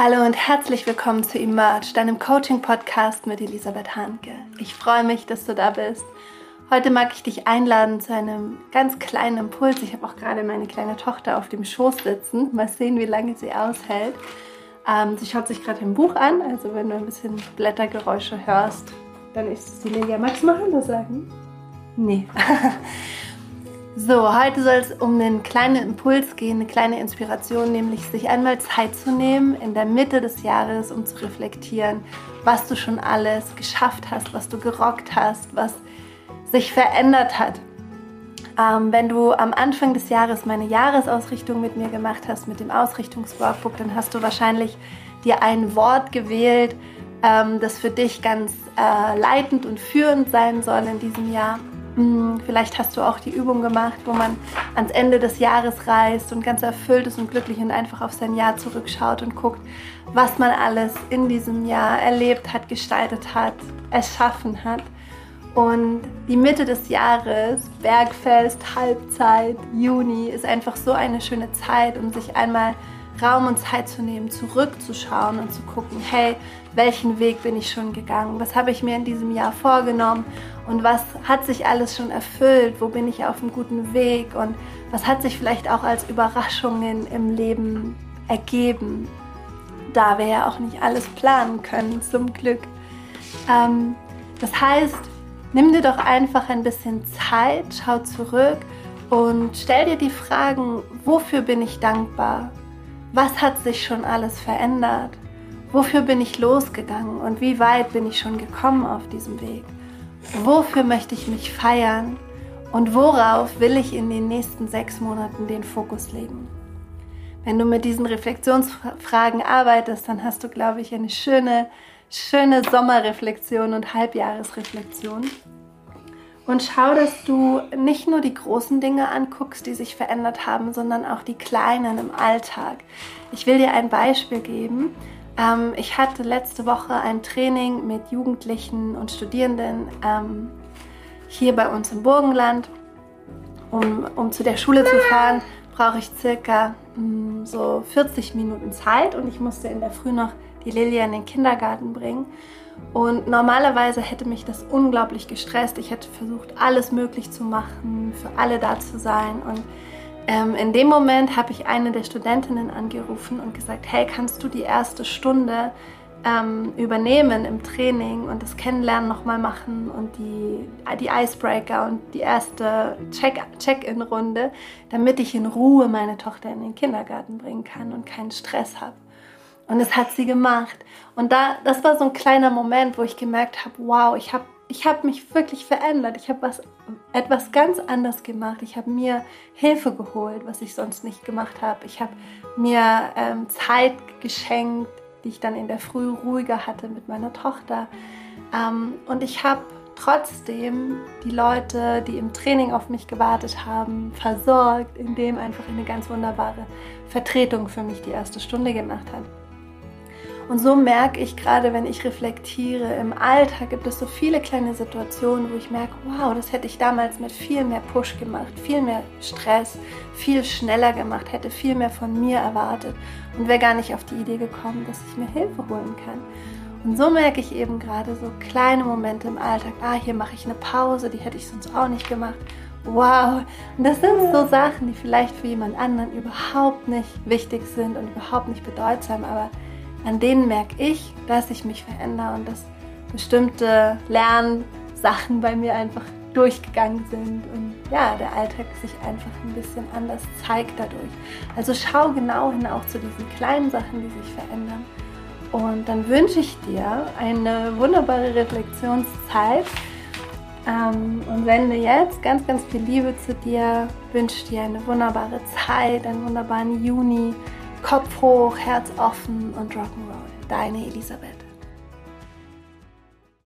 Hallo und herzlich willkommen zu Emerge, deinem Coaching-Podcast mit Elisabeth Hanke. Ich freue mich, dass du da bist. Heute mag ich dich einladen zu einem ganz kleinen Impuls. Ich habe auch gerade meine kleine Tochter auf dem Schoß sitzen. Mal sehen, wie lange sie aushält. Ähm, sie schaut sich gerade ein Buch an, also wenn du ein bisschen Blättergeräusche hörst, dann ist es die Lilia. Magst du mal Hallo sagen? Nee. So, heute soll es um einen kleinen Impuls gehen, eine kleine Inspiration, nämlich sich einmal Zeit zu nehmen in der Mitte des Jahres, um zu reflektieren, was du schon alles geschafft hast, was du gerockt hast, was sich verändert hat. Ähm, wenn du am Anfang des Jahres meine Jahresausrichtung mit mir gemacht hast, mit dem Ausrichtungsworkbook, dann hast du wahrscheinlich dir ein Wort gewählt, ähm, das für dich ganz äh, leitend und führend sein soll in diesem Jahr. Vielleicht hast du auch die Übung gemacht, wo man ans Ende des Jahres reist und ganz erfüllt ist und glücklich und einfach auf sein Jahr zurückschaut und guckt, was man alles in diesem Jahr erlebt hat, gestaltet hat, erschaffen hat. Und die Mitte des Jahres, Bergfest, Halbzeit, Juni, ist einfach so eine schöne Zeit, um sich einmal Raum und Zeit zu nehmen, zurückzuschauen und zu gucken, hey, welchen Weg bin ich schon gegangen? Was habe ich mir in diesem Jahr vorgenommen? Und was hat sich alles schon erfüllt? Wo bin ich auf einem guten Weg? Und was hat sich vielleicht auch als Überraschungen im Leben ergeben? Da wir ja auch nicht alles planen können, zum Glück. Ähm, das heißt, nimm dir doch einfach ein bisschen Zeit, schau zurück und stell dir die Fragen, wofür bin ich dankbar? Was hat sich schon alles verändert? Wofür bin ich losgegangen und wie weit bin ich schon gekommen auf diesem Weg? Wofür möchte ich mich feiern und worauf will ich in den nächsten sechs Monaten den Fokus legen? Wenn du mit diesen Reflexionsfragen arbeitest, dann hast du, glaube ich, eine schöne, schöne Sommerreflexion und Halbjahresreflexion. Und schau, dass du nicht nur die großen Dinge anguckst, die sich verändert haben, sondern auch die kleinen im Alltag. Ich will dir ein Beispiel geben. Ähm, ich hatte letzte Woche ein Training mit Jugendlichen und Studierenden ähm, hier bei uns im Burgenland. Um, um zu der Schule zu fahren, brauche ich circa mm, so 40 Minuten Zeit und ich musste in der Früh noch die Lilie in den Kindergarten bringen. Und normalerweise hätte mich das unglaublich gestresst. Ich hätte versucht, alles möglich zu machen, für alle da zu sein. Und ähm, in dem Moment habe ich eine der Studentinnen angerufen und gesagt, hey, kannst du die erste Stunde ähm, übernehmen im Training und das Kennenlernen nochmal machen und die, die Icebreaker und die erste Check-in-Runde, damit ich in Ruhe meine Tochter in den Kindergarten bringen kann und keinen Stress habe. Und das hat sie gemacht. Und da, das war so ein kleiner Moment, wo ich gemerkt habe, wow, ich habe ich hab mich wirklich verändert. Ich habe was, etwas ganz anders gemacht. Ich habe mir Hilfe geholt, was ich sonst nicht gemacht habe. Ich habe mir ähm, Zeit geschenkt, die ich dann in der Früh ruhiger hatte mit meiner Tochter. Ähm, und ich habe trotzdem die Leute, die im Training auf mich gewartet haben, versorgt, indem einfach eine ganz wunderbare Vertretung für mich die erste Stunde gemacht hat. Und so merke ich gerade, wenn ich reflektiere, im Alltag gibt es so viele kleine Situationen, wo ich merke, wow, das hätte ich damals mit viel mehr Push gemacht, viel mehr Stress, viel schneller gemacht, hätte viel mehr von mir erwartet und wäre gar nicht auf die Idee gekommen, dass ich mir Hilfe holen kann. Und so merke ich eben gerade so kleine Momente im Alltag, ah, hier mache ich eine Pause, die hätte ich sonst auch nicht gemacht. Wow, und das sind so Sachen, die vielleicht für jemand anderen überhaupt nicht wichtig sind und überhaupt nicht bedeutsam, aber an denen merke ich, dass ich mich verändere und dass bestimmte Lernsachen bei mir einfach durchgegangen sind und ja, der Alltag sich einfach ein bisschen anders zeigt dadurch. Also schau genau hin auch zu diesen kleinen Sachen, die sich verändern. Und dann wünsche ich dir eine wunderbare Reflexionszeit ähm, und sende jetzt ganz, ganz viel Liebe zu dir, wünsche dir eine wunderbare Zeit, einen wunderbaren Juni Kopf hoch, Herz offen und Rock'n'Roll. Deine Elisabeth.